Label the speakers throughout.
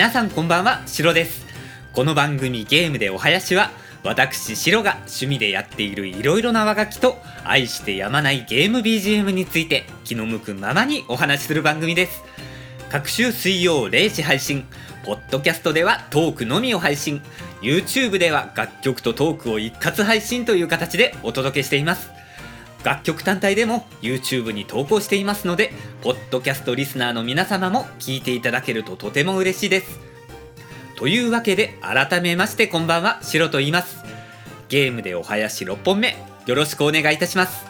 Speaker 1: 皆さんこんばんはシロです。この番組ゲームでお囃子は私シロが趣味でやっているいろいろな和楽器と愛してやまないゲーム BGM について気の向くままにお話しする番組です。各週水曜0時配信ポッドキャストではトークのみを配信 YouTube では楽曲とトークを一括配信という形でお届けしています。楽曲単体でも YouTube に投稿していますのでポッドキャストリスナーの皆様も聞いていただけるととても嬉しいです。というわけで改めましてこんばんはシロと言います。ゲームでお囃子6本目よろしくお願いいたします。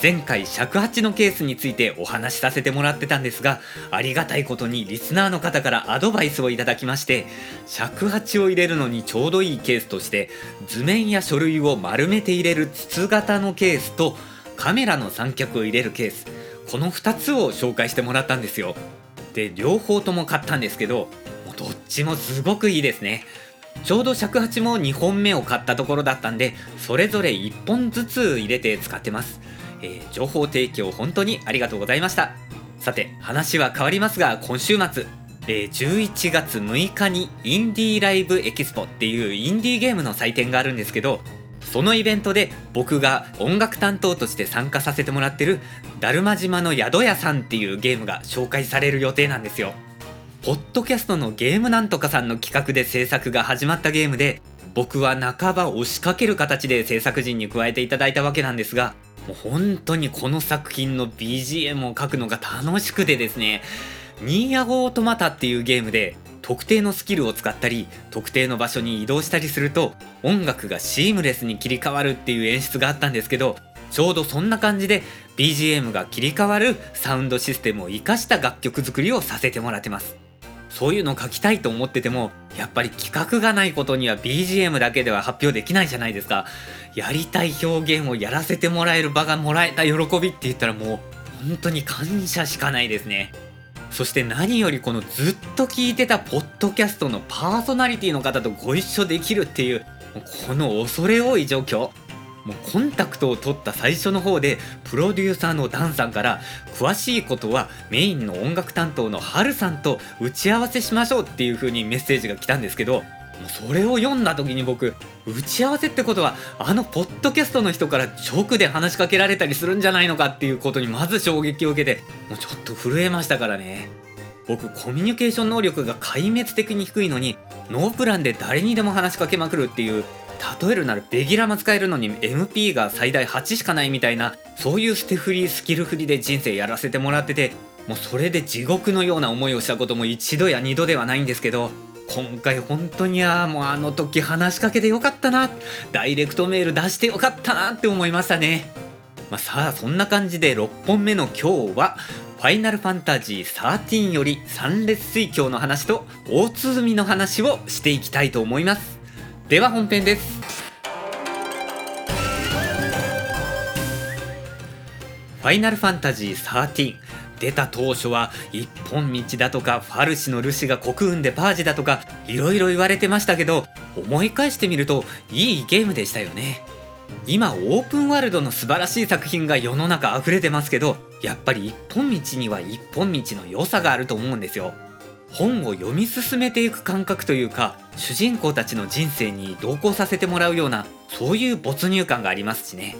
Speaker 1: 前回尺八のケースについてお話しさせてもらってたんですがありがたいことにリスナーの方からアドバイスをいただきまして尺八を入れるのにちょうどいいケースとして図面や書類を丸めて入れる筒型のケースとカメラの三脚を入れるケースこの2つを紹介してもらったんですよ。で両方とも買ったんですけどもうどっちもすごくいいですね。ちょうど尺八も2本目を買ったところだったんでそれぞれ1本ずつ入れて使ってます。えー、情報提供本当にありがとうございましたさて話は変わりますが今週末えー、11月6日にインディーライブエキスポっていうインディーゲームの祭典があるんですけどそのイベントで僕が音楽担当として参加させてもらってる「だるま島の宿屋さん」っていうゲームが紹介される予定なんですよ。ポッドキャストのゲームなんとかさんの企画で制作が始まったゲームで僕は半ば押しかける形で制作陣に加えていただいたわけなんですがもう本当にこの作品の BGM を書くのが楽しくてですね。ニーアゴートマタっていうゲームで特定のスキルを使ったり特定の場所に移動したりすると音楽がシームレスに切り替わるっていう演出があったんですけどちょうどそんな感じで BGM が切り替わるサウンドシステムを活かした楽曲作りをさせてもらってます。そういうの書きたいと思っててもやっぱり企画がないことには BGM だけでは発表できないじゃないですか。やりたい表現をやらせてもらえる場がもらえた喜びって言ったらもう本当に感謝しかないですね。そして何よりこのずっと聞いてたポッドキャストのパーソナリティの方とご一緒できるっていうこの恐れ多い状況。もうコンタクトを取った最初の方でプロデューサーのダンさんから詳しいことはメインの音楽担当のハルさんと打ち合わせしましょうっていう風にメッセージが来たんですけどもうそれを読んだ時に僕打ち合わせってことはあのポッドキャストの人から直で話しかけられたりするんじゃないのかっていうことにまず衝撃を受けてもうちょっと震えましたからね。僕コミュニケーション能力が壊滅的に低いのにノープランで誰にでも話しかけまくるっていう例えるならベギラも使えるのに MP が最大8しかないみたいなそういうステフリースキルフリで人生やらせてもらっててもうそれで地獄のような思いをしたことも一度や二度ではないんですけど今回本当にあもうあの時話しかけてよかったなダイレクトメール出してよかったなって思いましたね、まあ、さあそんな感じで6本目の今日はファイナルファンタジー13より三列水鏡の話と大鼓の話をしていきたいと思います。では本編です。ファイナルファンタジー13出た当初は一本道だとかファルシのルシが国運でパージだとかいろいろ言われてましたけど思い返してみるといいゲームでしたよね。今オープンワールドの素晴らしい作品が世の中溢れてますけどやっぱり一本道には一本道の良さがあると思うんですよ。本を読み進めていく感覚というか主人公たちの人生に同行させてもらうようなそういう没入感がありますしね。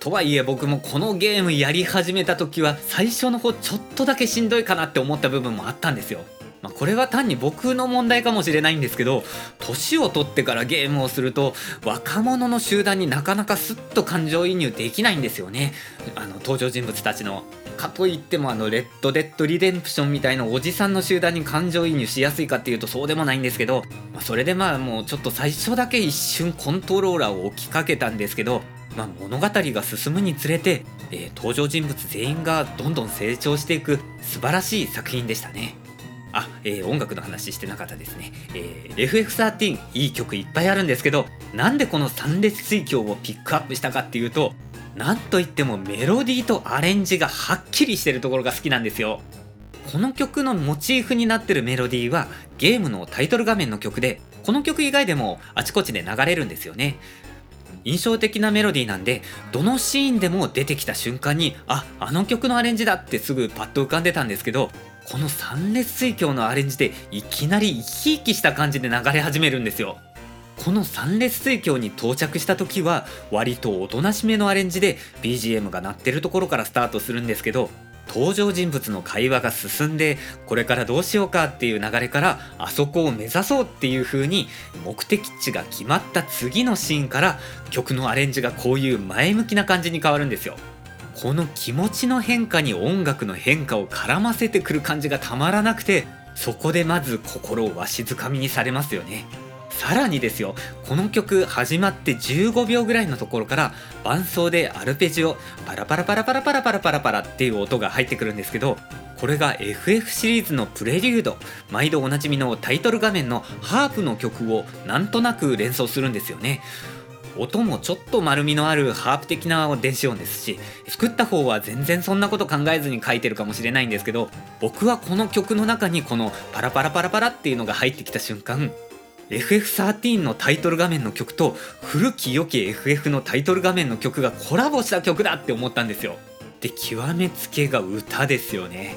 Speaker 1: とはいえ僕もこのゲームやり始めた時は最初の方ちょっとだけしんどいかなって思った部分もあったんですよ。まあ、これは単に僕の問題かもしれないんですけど年を取ってからゲームをすると若者の集団になかなかスッと感情移入できないんですよねあの登場人物たちのかといってもあのレッド・デッド・リデンプションみたいなおじさんの集団に感情移入しやすいかっていうとそうでもないんですけど、まあ、それでまあもうちょっと最初だけ一瞬コントローラーを置きかけたんですけど、まあ、物語が進むにつれて、えー、登場人物全員がどんどん成長していく素晴らしい作品でしたね。あ、えー、音楽の話してなかったですね。えー、FF13 いい曲いっぱいあるんですけど、なんでこのサンレス水郷をピックアップしたかっていうと、なんといってもメロディーとアレンジがはっきりしてるところが好きなんですよこの曲のモチーフになってるメロディーはゲームのタイトル画面の曲でこの曲以外でもあちこちで流れるんですよね印象的なメロディーなんでどのシーンでも出てきた瞬間にああの曲のアレンジだってすぐパッと浮かんでたんですけどこの三列水郷のアレンジでいきなり生き生きした感じで流れ始めるんですよこの三列水郷に到着した時は割とおとなしめのアレンジで BGM が鳴ってるところからスタートするんですけど登場人物の会話が進んでこれからどうしようかっていう流れからあそこを目指そうっていう風に目的地が決まった次のシーンから曲のアレンジがこういう前向きな感じに変わるんですよ。この気持ちの変化に音楽の変化を絡ませてくる感じがたまらなくてそこでまず心をわしづかみにされますよね。さらにですよこの曲始まって15秒ぐらいのところから伴奏でアルペジオパラパラパラパラパラパラパラパラっていう音が入ってくるんですけどこれが FF シリーズのプレリュード毎度おなじみのタイトル画面のハープの曲をなんとなく連想するんですよね音もちょっと丸みのあるハープ的な電子音ですし作った方は全然そんなこと考えずに書いてるかもしれないんですけど僕はこの曲の中にこのパラパラパラパラっていうのが入ってきた瞬間 FF13 のタイトル画面の曲と古き良き FF のタイトル画面の曲がコラボした曲だって思ったんですよ。で極めつけが歌ですよね。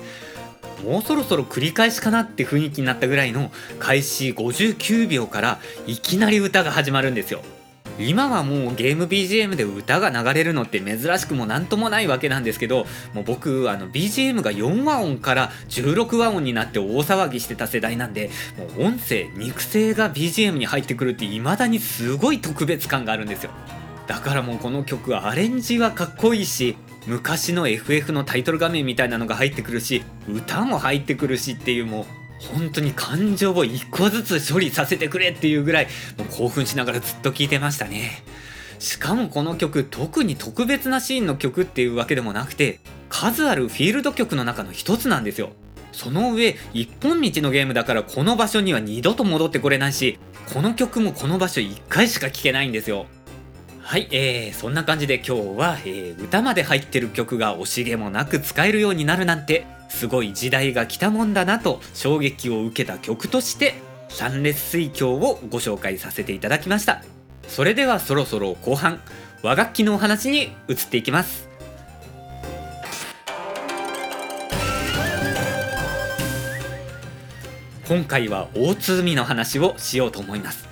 Speaker 1: もうそろそろ繰り返しかなって雰囲気になったぐらいの開始59秒からいきなり歌が始まるんですよ。今はもうゲーム BGM で歌が流れるのって珍しくも何ともないわけなんですけどもう僕あの BGM が4和音から16和音になって大騒ぎしてた世代なんでもう音声肉声が BGM に入ってくるって未だにすごい特別感があるんですよ。だからもうこの曲アレンジはかっこいいし昔の FF のタイトル画面みたいなのが入ってくるし歌も入ってくるしっていうもう本当に感情を一個ずつ処理させてくれっていうぐらいもう興奮しながらずっと聴いてましたね。しかもこの曲特に特別なシーンの曲っていうわけでもなくて数あるフィールド曲の中の一つなんですよ。その上一本道のゲームだからこの場所には二度と戻ってこれないしこの曲もこの場所1回しか聴けないんですよ。はい、えー、そんな感じで今日は、えー、歌まで入ってる曲が惜しげもなく使えるようになるなんてすごい時代が来たもんだなと衝撃を受けた曲として三列水郷をご紹介させていただきました。それではそろそろ後半和楽器のお話に移っていきます。今回は大鼓の話をしようと思います、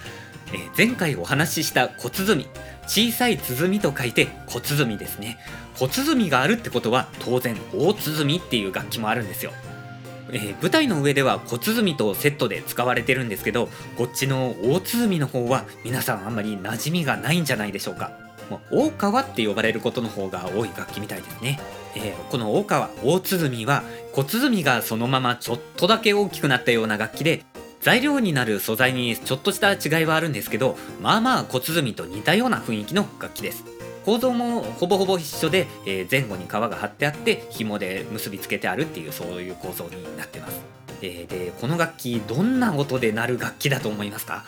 Speaker 1: えー、前回お話しした小鼓。小さい鼓と書いて小鼓ですね。小鼓があるってことは当然大鼓っていう楽器もあるんですよ。えー、舞台の上では小鼓とセットで使われてるんですけどこっちの大鼓の方は皆さんあんまり馴染みがないんじゃないでしょうか。大川って呼ばれることの方が多い楽器みたいですね、えー、この大川大鼓は小鼓がそのままちょっとだけ大きくなったような楽器で材料になる素材にちょっとした違いはあるんですけどまあまあ小鼓と似たような雰囲気の楽器です。構造もほぼほぼ一緒で、えー、前後に皮が張ってあって紐で結びつけてあるっていうそういう構造になってます、えー、でこの楽器どんな音で鳴る楽器だと思いますか？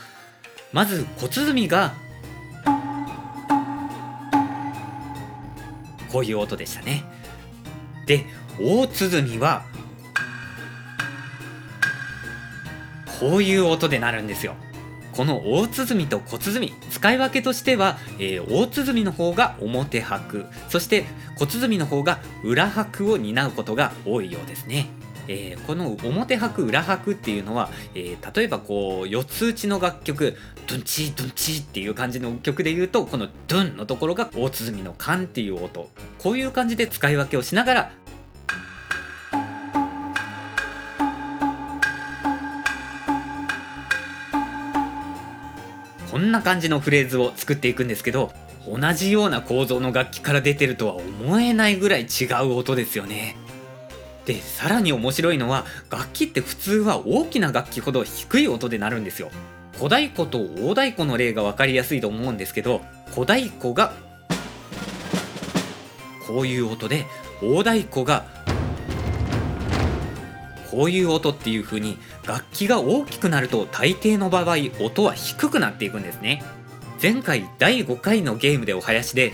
Speaker 1: まず小鼓がこういう音でしたね。で大鼓はこういう音で鳴るんですよこの大鼓と小鼓使い分けとしては、えー、大鼓の方が表拍そして小鼓の方が裏拍を担うことが多いようですね。えー、この表拍裏拍っていうのは、えー、例えばこう四つ打ちの楽曲ドンチードンチーっていう感じの曲で言うとこのドンのところが大鼓のカンっていう音こういう感じで使い分けをしながらこんな感じのフレーズを作っていくんですけど同じような構造の楽器から出てるとは思えないぐらい違う音ですよね。でさらに面白いのは楽器って普通は大きな楽器ほど低い音で鳴るんですよ。小太鼓と大太鼓の例が分かりやすいと思うんですけど小太鼓がこういう音で大太鼓がこういう音っていう風に楽器が大きくなると大抵の場合音は低くなっていくんですね。前回第5回のゲームでお囃子で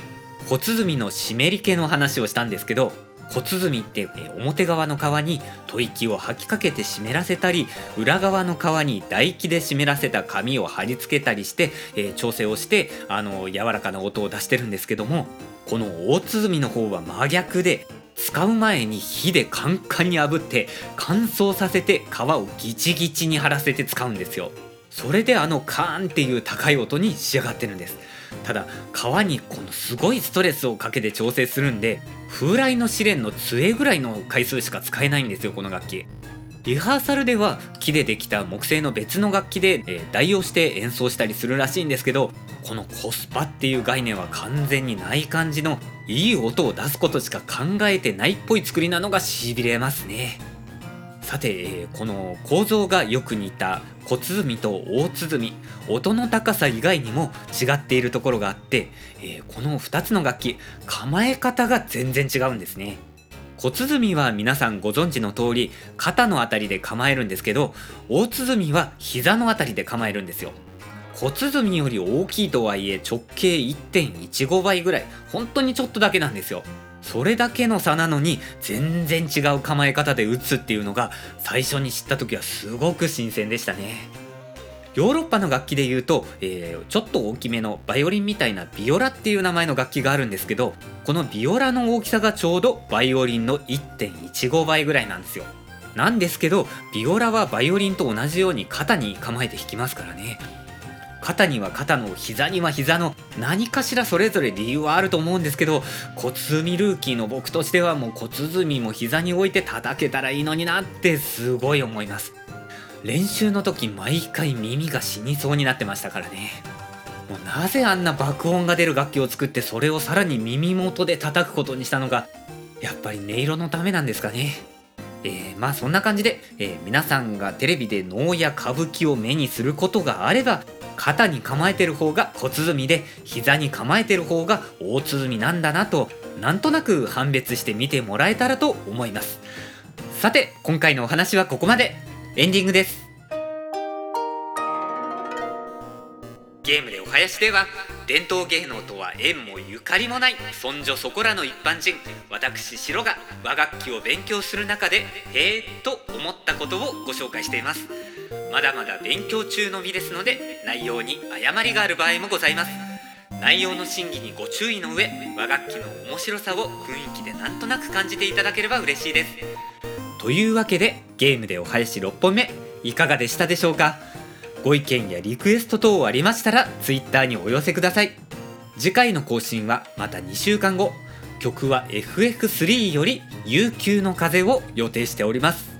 Speaker 1: 小鼓の湿り気の話をしたんですけど小鼓って表側の皮に吐息を吐きかけて湿らせたり裏側の皮に唾液で湿らせた紙を貼り付けたりして、えー、調整をしてあの柔らかな音を出してるんですけどもこの大鼓の方は真逆で使う前に火でカンカンに炙って乾燥させて皮をギチギチに張らせて使うんですよ。それであのカーンっていう高い音に仕上がってるんです。ただ皮にこのすごいストレスをかけて調整するんで風来の試練の杖ぐらいの回数しか使えないんですよこの楽器。リハーサルでは木でできた木製の別の楽器で、えー、代用して演奏したりするらしいんですけどこのコスパっていう概念は完全にない感じのいい音を出すことしか考えてないっぽい作りなのがしびれますね。さて、えー、この構造がよく似た小鼓と大鼓。音の高さ以外にも違っているところがあって、えー、この2つの楽器構え方が全然違うんですね。小鼓は皆さんご存知の通り肩の辺りで構えるんですけど大鼓は膝の辺りで構えるんですよ。小鼓より大きいとはいえ直径1.15倍ぐらい。本当にちょっとだけなんですよ。それだけの差なのに全然違う構え方で打つっていうのが最初に知った時はすごく新鮮でしたね。ヨーロッパの楽器で言うと、えー、ちょっと大きめのバイオリンみたいなビオラっていう名前の楽器があるんですけどこのビオラの大きさがちょうどバイオリンの1.15倍ぐらいなんですよ。なんですけどビオラはバイオリンと同じように肩に構えて弾きますからね。肩には肩の膝には膝の何かしらそれぞれ理由はあると思うんですけど小鼓ルーキーの僕としてはもう小鼓も膝に置いて叩けたらいいのになってすごい思います。練習の時毎回耳が死にそうになってましたからね。もうなぜあんな爆音が出る楽器を作ってそれをさらに耳元で叩くことにしたのかやっぱり音色のためなんですかね。えー、まあそんな感じで、えー、皆さんがテレビで能や歌舞伎を目にすることがあれば肩に構えてる方が小鼓で膝に構えてる方が大鼓なんだなとなんとなく判別して見てもらえたらと思います。さて今回のお話はここまで。エンディングです。ゲームでお囃子では伝統芸能とは縁もゆかりもないそんじょそこらの一般人私シロが和楽器を勉強する中でへえと思ったことをご紹介しています。まだまだ勉強中の身ですので内容に誤りがある場合もございます。内容の審議にご注意の上和楽器の面白さを雰囲気でなんとなく感じていただければ嬉しいです。というわけでゲームでお囃子6本目いかがでしたでしょうか？ご意見やリクエスト等ありましたら Twitter にお寄せください。次回の更新はまた2週間後。曲は FF3 より悠久の風を予定しております。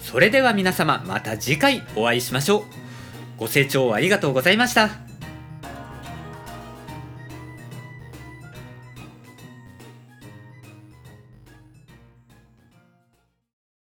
Speaker 1: それでは皆様また次回お会いしましょう。ご清聴ありがとうございました。